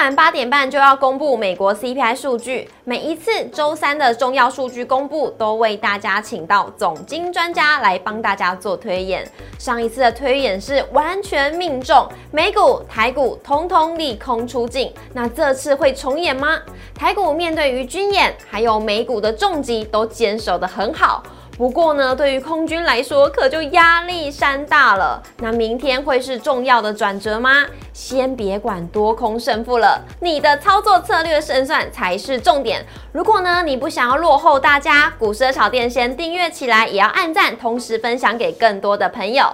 晚八点半就要公布美国 CPI 数据，每一次周三的重要数据公布，都为大家请到总经专家来帮大家做推演。上一次的推演是完全命中，美股、台股通通利空出尽。那这次会重演吗？台股面对于军演，还有美股的重击都坚守得很好。不过呢，对于空军来说，可就压力山大了。那明天会是重要的转折吗？先别管多空胜负了，你的操作策略胜算才是重点。如果呢，你不想要落后大家，股市的炒店先订阅起来，也要按赞，同时分享给更多的朋友。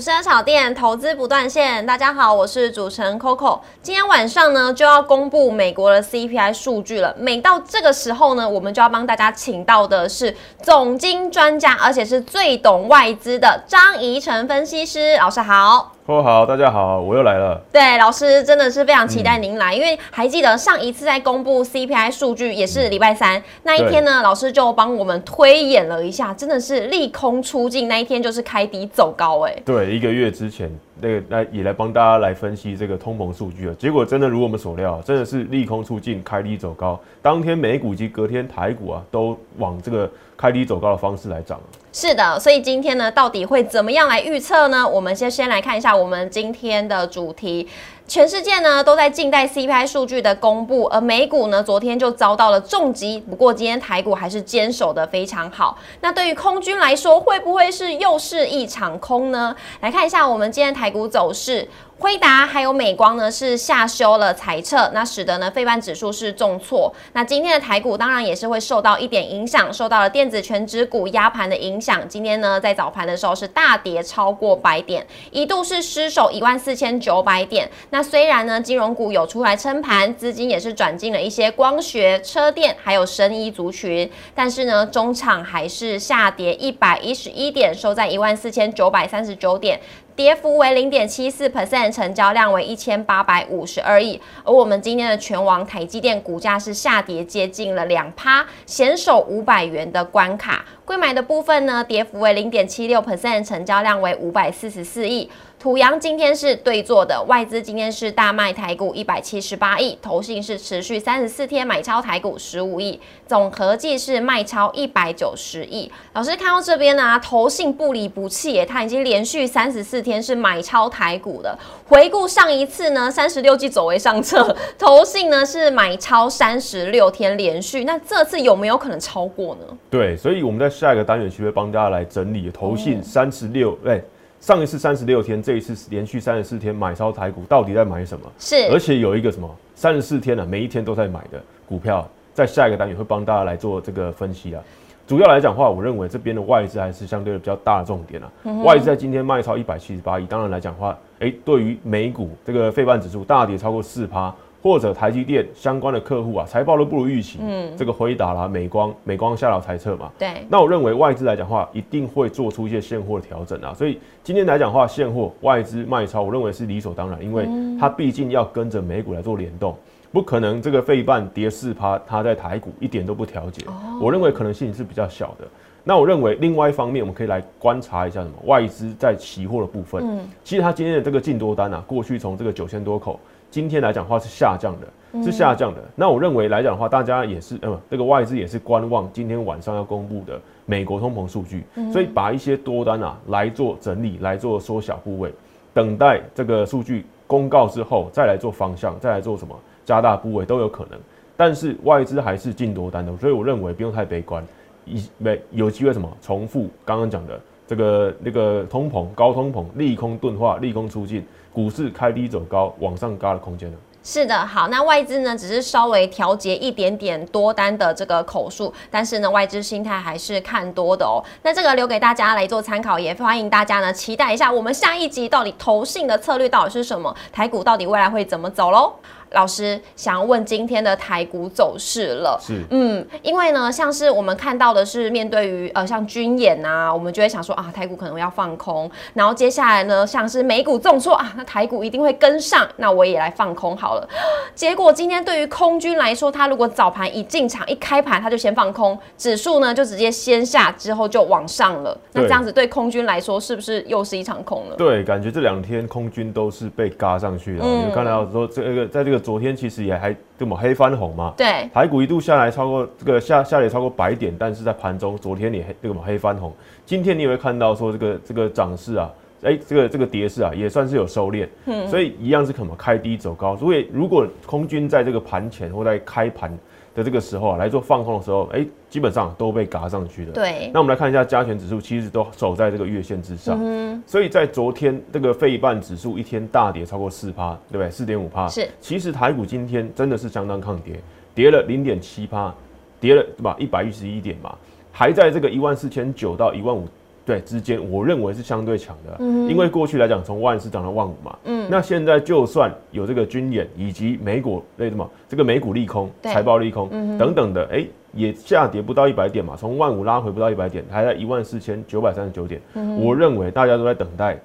股市炒店投资不断线，大家好，我是主持人 Coco。今天晚上呢就要公布美国的 CPI 数据了。每到这个时候呢，我们就要帮大家请到的是总经专家，而且是最懂外资的张怡晨分析师老师好。好，大家好，我又来了。对，老师真的是非常期待您来，因为还记得上一次在公布 CPI 数据也是礼拜三那一天呢，老师就帮我们推演了一下，真的是利空出尽，那一天就是开低走高，哎，对，一个月之前。那个来也来帮大家来分析这个通膨数据了，结果真的如我们所料，真的是利空出尽，开低走高。当天美股及隔天台股啊，都往这个开低走高的方式来涨是的，所以今天呢，到底会怎么样来预测呢？我们先先来看一下我们今天的主题。全世界呢都在静待 CPI 数据的公布，而美股呢昨天就遭到了重击。不过今天台股还是坚守的非常好。那对于空军来说，会不会是又是一场空呢？来看一下我们今天台股走势。辉达还有美光呢是下修了财测，那使得呢费半指数是重挫。那今天的台股当然也是会受到一点影响，受到了电子全指股压盘的影想。今天呢在早盘的时候是大跌超过百点，一度是失守一万四千九百点。那虽然呢金融股有出来撑盘，资金也是转进了一些光学、车电还有生衣族群，但是呢中场还是下跌一百一十一点，收在一万四千九百三十九点。跌幅为零点七四 percent，成交量为一千八百五十二亿。而我们今天的全网台积电股价是下跌接近了两趴，险守五百元的关卡。贵买的部分呢，跌幅为零点七六 percent，成交量为五百四十四亿。土洋今天是对坐的，外资今天是大卖台股一百七十八亿，投信是持续三十四天买超台股十五亿，总合计是卖超一百九十亿。老师看到这边呢，投信不离不弃耶，他已经连续三十四天是买超台股的。回顾上一次呢，三十六计走为上策，投信呢是买超三十六天连续，那这次有没有可能超过呢？对，所以我们在下一个单元就会帮大家来整理投信三十六哎。上一次三十六天，这一次连续三十四天买超台股，到底在买什么？是，而且有一个什么三十四天呢？每一天都在买的股票，在下一个单元会帮大家来做这个分析啊。主要来讲话，我认为这边的外资还是相对的比较大的重点啊。外资在今天卖超一百七十八亿，当然来讲话，哎，对于美股这个费半指数大跌超过四趴。或者台积电相关的客户啊，财报都不如预期。嗯，这个回答啦，美光、美光下了猜测嘛。对。那我认为外资来讲话，一定会做出一些现货的调整啊。所以今天来讲话，现货外资卖超，我认为是理所当然，因为它毕竟要跟着美股来做联动，不可能这个费半跌四趴，它在台股一点都不调节。我认为可能性是比较小的。那我认为另外一方面，我们可以来观察一下什么外资在期货的部分。嗯，其实它今天的这个净多单啊，过去从这个九千多口。今天来讲的话是下降的，是下降的。那我认为来讲的话，大家也是，呃，这个外资也是观望今天晚上要公布的美国通膨数据，所以把一些多单啊来做整理，来做缩小部位，等待这个数据公告之后再来做方向，再来做什么加大部位都有可能。但是外资还是进多单的，所以我认为不用太悲观，一没有机会什么重复刚刚讲的这个那个通膨高通膨利空钝化，利空出尽。股市开低走高，往上嘎的空间呢？是的，好，那外资呢，只是稍微调节一点点多单的这个口数，但是呢，外资心态还是看多的哦。那这个留给大家来做参考，也欢迎大家呢期待一下我们下一集到底投信的策略到底是什么，台股到底未来会怎么走喽？老师想要问今天的台股走势了。是，嗯，因为呢，像是我们看到的是面对于呃像军演啊，我们就会想说啊，台股可能要放空，然后接下来呢，像是美股重挫啊，那台股一定会跟上，那我也来放空好了。结果今天对于空军来说，它如果早盘一进场一开盘，它就先放空，指数呢就直接先下，之后就往上了。那对这样子对空军来说，是不是又是一场空了？对，感觉这两天空军都是被嘎上去的。嗯你有看到说这个在这个昨天其实也还这么黑翻红嘛，对，台股一度下来超过这个下下跌超过百点，但是在盘中昨天也黑这个黑翻红，今天你也会看到说这个这个涨势啊，哎、这个这个跌势啊也算是有收敛，嗯。所以一样是可能开低走高。所以如果空军在这个盘前或在开盘的这个时候啊来做放空的时候，哎、基本上都被嘎上去了。对，那我们来看一下加权指数，其实都守在这个月线之上，嗯所以在昨天这个费半指数一天大跌超过四趴，对不对？四点五趴。是其实台股今天真的是相当抗跌，跌了零点七趴，跌了对吧？一百一十一点嘛，还在这个一万四千九到一万五对之间，我认为是相对强的，嗯因为过去来讲从万四涨到万五嘛，嗯，那现在就算有这个军演以及美股那什么这个美股利空、对财报利空等等的，哎、也下跌不到一百点嘛，从万五拉回不到一百点，还在一万四千九百三十九点。我认为大家都在等待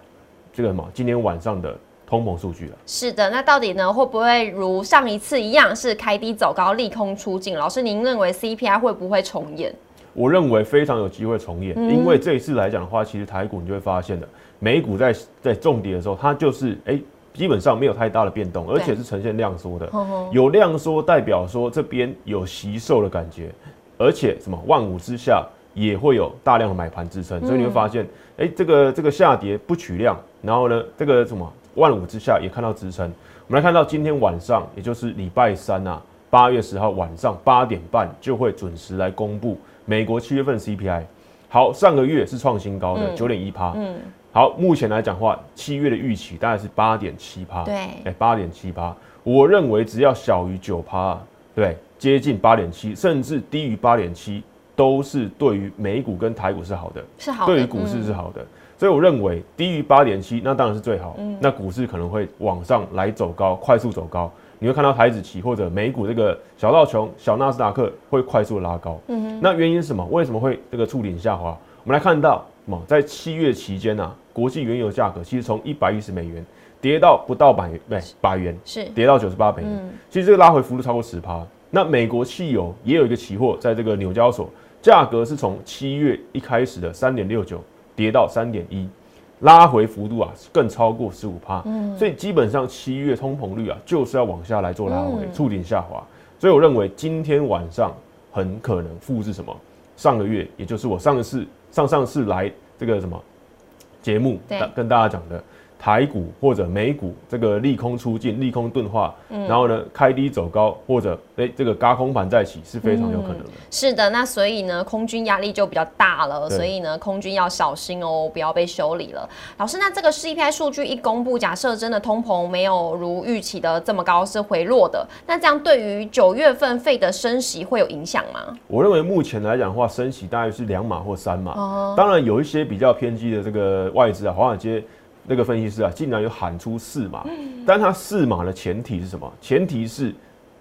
这个什么今天晚上的通膨数据了。是的，那到底呢会不会如上一次一样是开低走高，利空出尽？老师，您认为 CPI 会不会重演？我认为非常有机会重演，因为这一次来讲的话，其实台股你就会发现的，美股在在重跌的时候，它就是哎、基本上没有太大的变动，而且是呈现量缩的。有量缩代表说这边有吸售的感觉，而且什么万五之下也会有大量的买盘支撑，所以你会发现，哎、这个这个下跌不取量，然后呢，这个什么万五之下也看到支撑。我们来看到今天晚上，也就是礼拜三啊，八月十号晚上八点半就会准时来公布美国七月份 CPI。好，上个月是创新高的九点一趴。嗯，好，目前来讲的话，七月的预期大概是八点七趴。对哎，八点七趴，我认为只要小于九趴，对，接近八点七，甚至低于八点七，都是对于美股跟台股是好的，是好的，对于股市嗯是好的。所以我认为低于八点七，那当然是最好。那股市可能会往上来走高，快速走高。你会看到台子期或者美股这个小道琼、小纳斯达克会快速地拉高。嗯哼那原因是什么？为什么会这个触顶下滑？我们来看到，嘛在七月期间啊，国际原油价格其实从一百一十美元跌到不到百元，对，百元，是跌到九十八美元。其实这个拉回幅度超过十趴。那美国汽油也有一个期货，在这个纽交所价格是从七月一开始的三点六九跌到三点一，拉回幅度啊更超过十五趴。所以基本上七月通膨率啊就是要往下来做拉回，触顶下滑。所以我认为今天晚上很可能复制什么上个月，也就是我上一次上上次来这个什么节目对跟大家讲的。台股或者美股这个利空出尽、利空钝化，然后呢开低走高，或者哎、这个嘎空盘再起是非常有可能的。是的，那所以呢，空军压力就比较大了，所以呢，空军要小心哦，不要被修理了。老师，那这个 CPI 数据一公布，假设真的通膨没有如预期的这么高，是回落的，那这样对于九月份费的升息会有影响吗？我认为目前来讲的话，升息大概是两码或三码。哦当然有一些比较偏激的这个外资啊，华尔街那个分析师啊，竟然有喊出四码，但他四码的前提是什么？前提是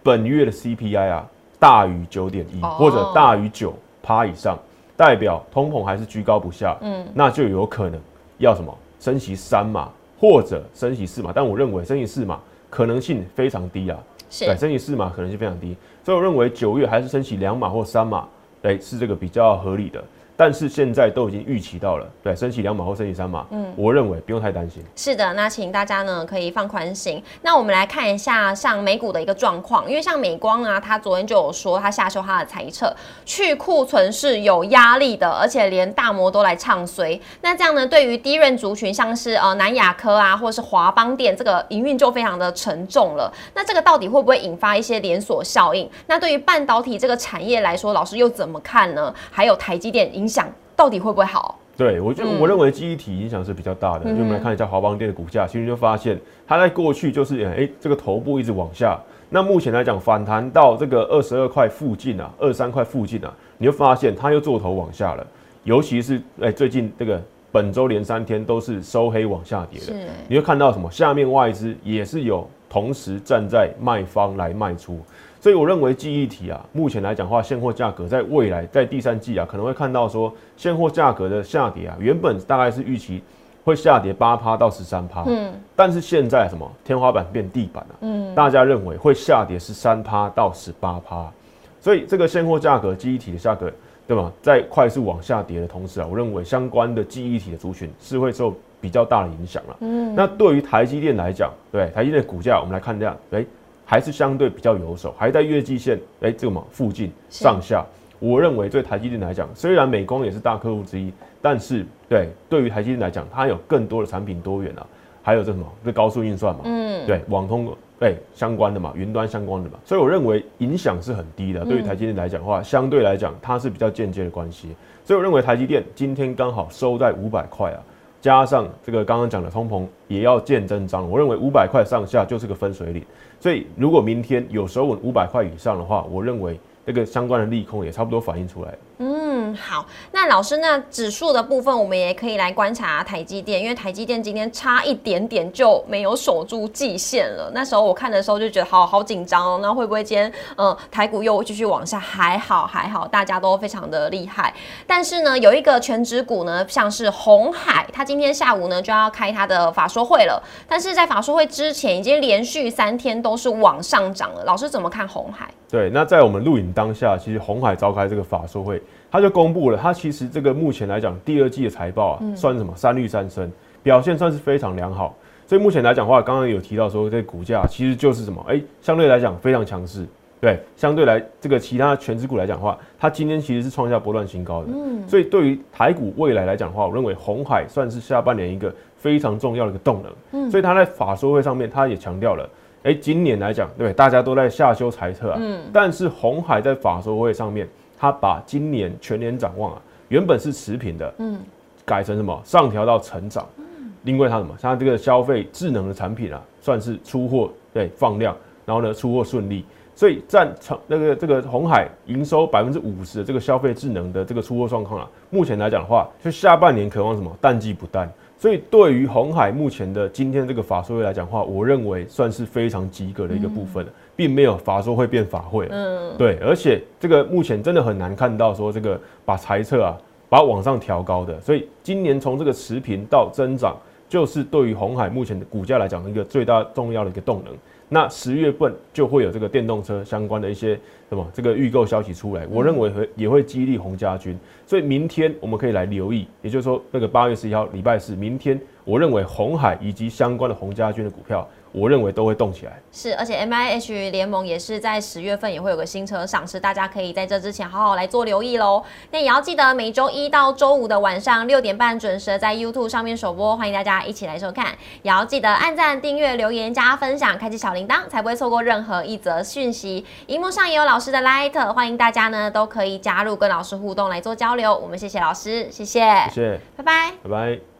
本月的 CPI 啊大于九点一哦。或者大于九趴以上，代表通膨还是居高不下，嗯，那就有可能要什么？升息三码或者升息四码，但我认为升息四码可能性非常低啊，是。对，升息四码可能性非常低，所以我认为九月还是升息两码或三码，对，是这个比较合理的。但是现在都已经预期到了，对，升息两码或升息三码，嗯，我认为不用太担心。是的，那请大家呢可以放宽心。那我们来看一下像美股的一个状况，因为像美光啊，它昨天就有说它下修它的猜测，去库存是有压力的，而且连大摩都来唱衰。那这样呢，对于低润族群，像是呃南亚科啊，或是华邦店，这个营运就非常的沉重了。那这个到底会不会引发一些连锁效应？那对于半导体这个产业来说，老师又怎么看呢？还有台积电影响到底会不会好？对我就、我认为记忆体影响是比较大的，我们来看一下华邦电的股价，其实就发现它在过去就是哎、这个头部一直往下，那目前来讲反弹到这个二十二块附近啊，二三块附近啊，你就发现它又做头往下了，尤其是哎、最近这个本周连三天都是收黑往下跌的，你会看到什么？下面外资也是有同时站在卖方来卖出。所以我认为记忆体啊，目前来讲的话，现货价格在未来在第三季啊，可能会看到说现货价格的下跌啊，原本大概是预期会下跌八趴到十三趴，嗯，但是现在什么天花板变地板了，嗯，大家认为会下跌十三趴到十八趴，所以这个现货价格记忆体的价格，对吗？在快速往下跌的同时啊，我认为相关的记忆体的族群是会受比较大的影响了，嗯，那对于台积电来讲，对台积电的股价，我们来看这样，哎。还是相对比较有手，还在月季线哎这个嘛附近上下。我认为对台积电来讲，虽然美光也是大客户之一，但是对对于台积电来讲，它有更多的产品多元啊，还有这什么这高速运算嘛，嗯，对网通对相关的嘛，云端相关的嘛，所以我认为影响是很低的。对于台积电来讲的话，相对来讲它是比较间接的关系。所以我认为台积电今天刚好收在五百块啊。加上这个刚刚讲的通膨也要见真章，我认为五百块上下就是个分水岭，所以如果明天有时候稳五百块以上的话，我认为这个相关的利空也差不多反映出来。嗯，嗯好，那老师，那指数的部分我们也可以来观察台积电，因为台积电今天差一点点就没有守住季线了。那时候我看的时候就觉得好好紧张哦，那会不会今天嗯台股又继续往下？还好还好，大家都非常的厉害。但是呢，有一个全职股呢，像是红海，它今天下午呢就要开它的法说会了，但是在法说会之前已经连续三天都是往上涨了。老师怎么看红海？对，那在我们录影当下，其实红海召开这个法说会。他公布了，它其实这个目前来讲，第二季的财报啊，算什么三绿三升，表现算是非常良好。所以目前来讲的话，刚刚有提到说，这股价其实就是什么，哎，相对来讲非常强势。对，相对来这个其他全职股来讲的话，它今天其实是创下波段新高的。嗯，所以对于台股未来来讲的话，我认为红海算是下半年一个非常重要的一个动能。嗯，所以他在法说会上面，他也强调了，哎，今年来讲，对，大家都在下修财测啊。嗯，但是红海在法说会上面。他把今年全年展望啊，原本是持平的，嗯，改成什么？上调到成长，嗯，因为它什么，它这个消费智能的产品啊，算是出货对放量，然后呢出货顺利，所以占成那个这个红海营收百分之五十的这个消费智能的这个出货状况啊，目前来讲的话，就下半年渴望什么？淡季不淡。所以，对于红海目前的今天这个法说会来讲话，我认为算是非常及格的一个部分并没有法说会变法会。嗯，对，而且这个目前真的很难看到说这个把财测啊，把往上调高的。所以今年从这个持平到增长，就是对于红海目前的股价来讲一个最大重要的一个动能。那十月份就会有这个电动车相关的一些什么这个预购消息出来，我认为会也会激励红家军，所以明天我们可以来留意，也就是说那个八月十一号礼拜四，明天我认为红海以及相关的红家军的股票。我认为都会动起来，是，而且 M I H 联盟也是在十月份也会有个新车上市，大家可以在这之前好好来做留意喽。那也要记得每周一到周五的晚上六点半准时在 YouTube 上面首播，欢迎大家一起来收看。也要记得按赞、订阅、留言、加分享、开启小铃铛，才不会错过任何一则讯息。荧幕上也有老师的 Light，欢迎大家呢都可以加入跟老师互动来做交流。我们谢谢老师，谢谢，谢谢，拜拜，拜拜。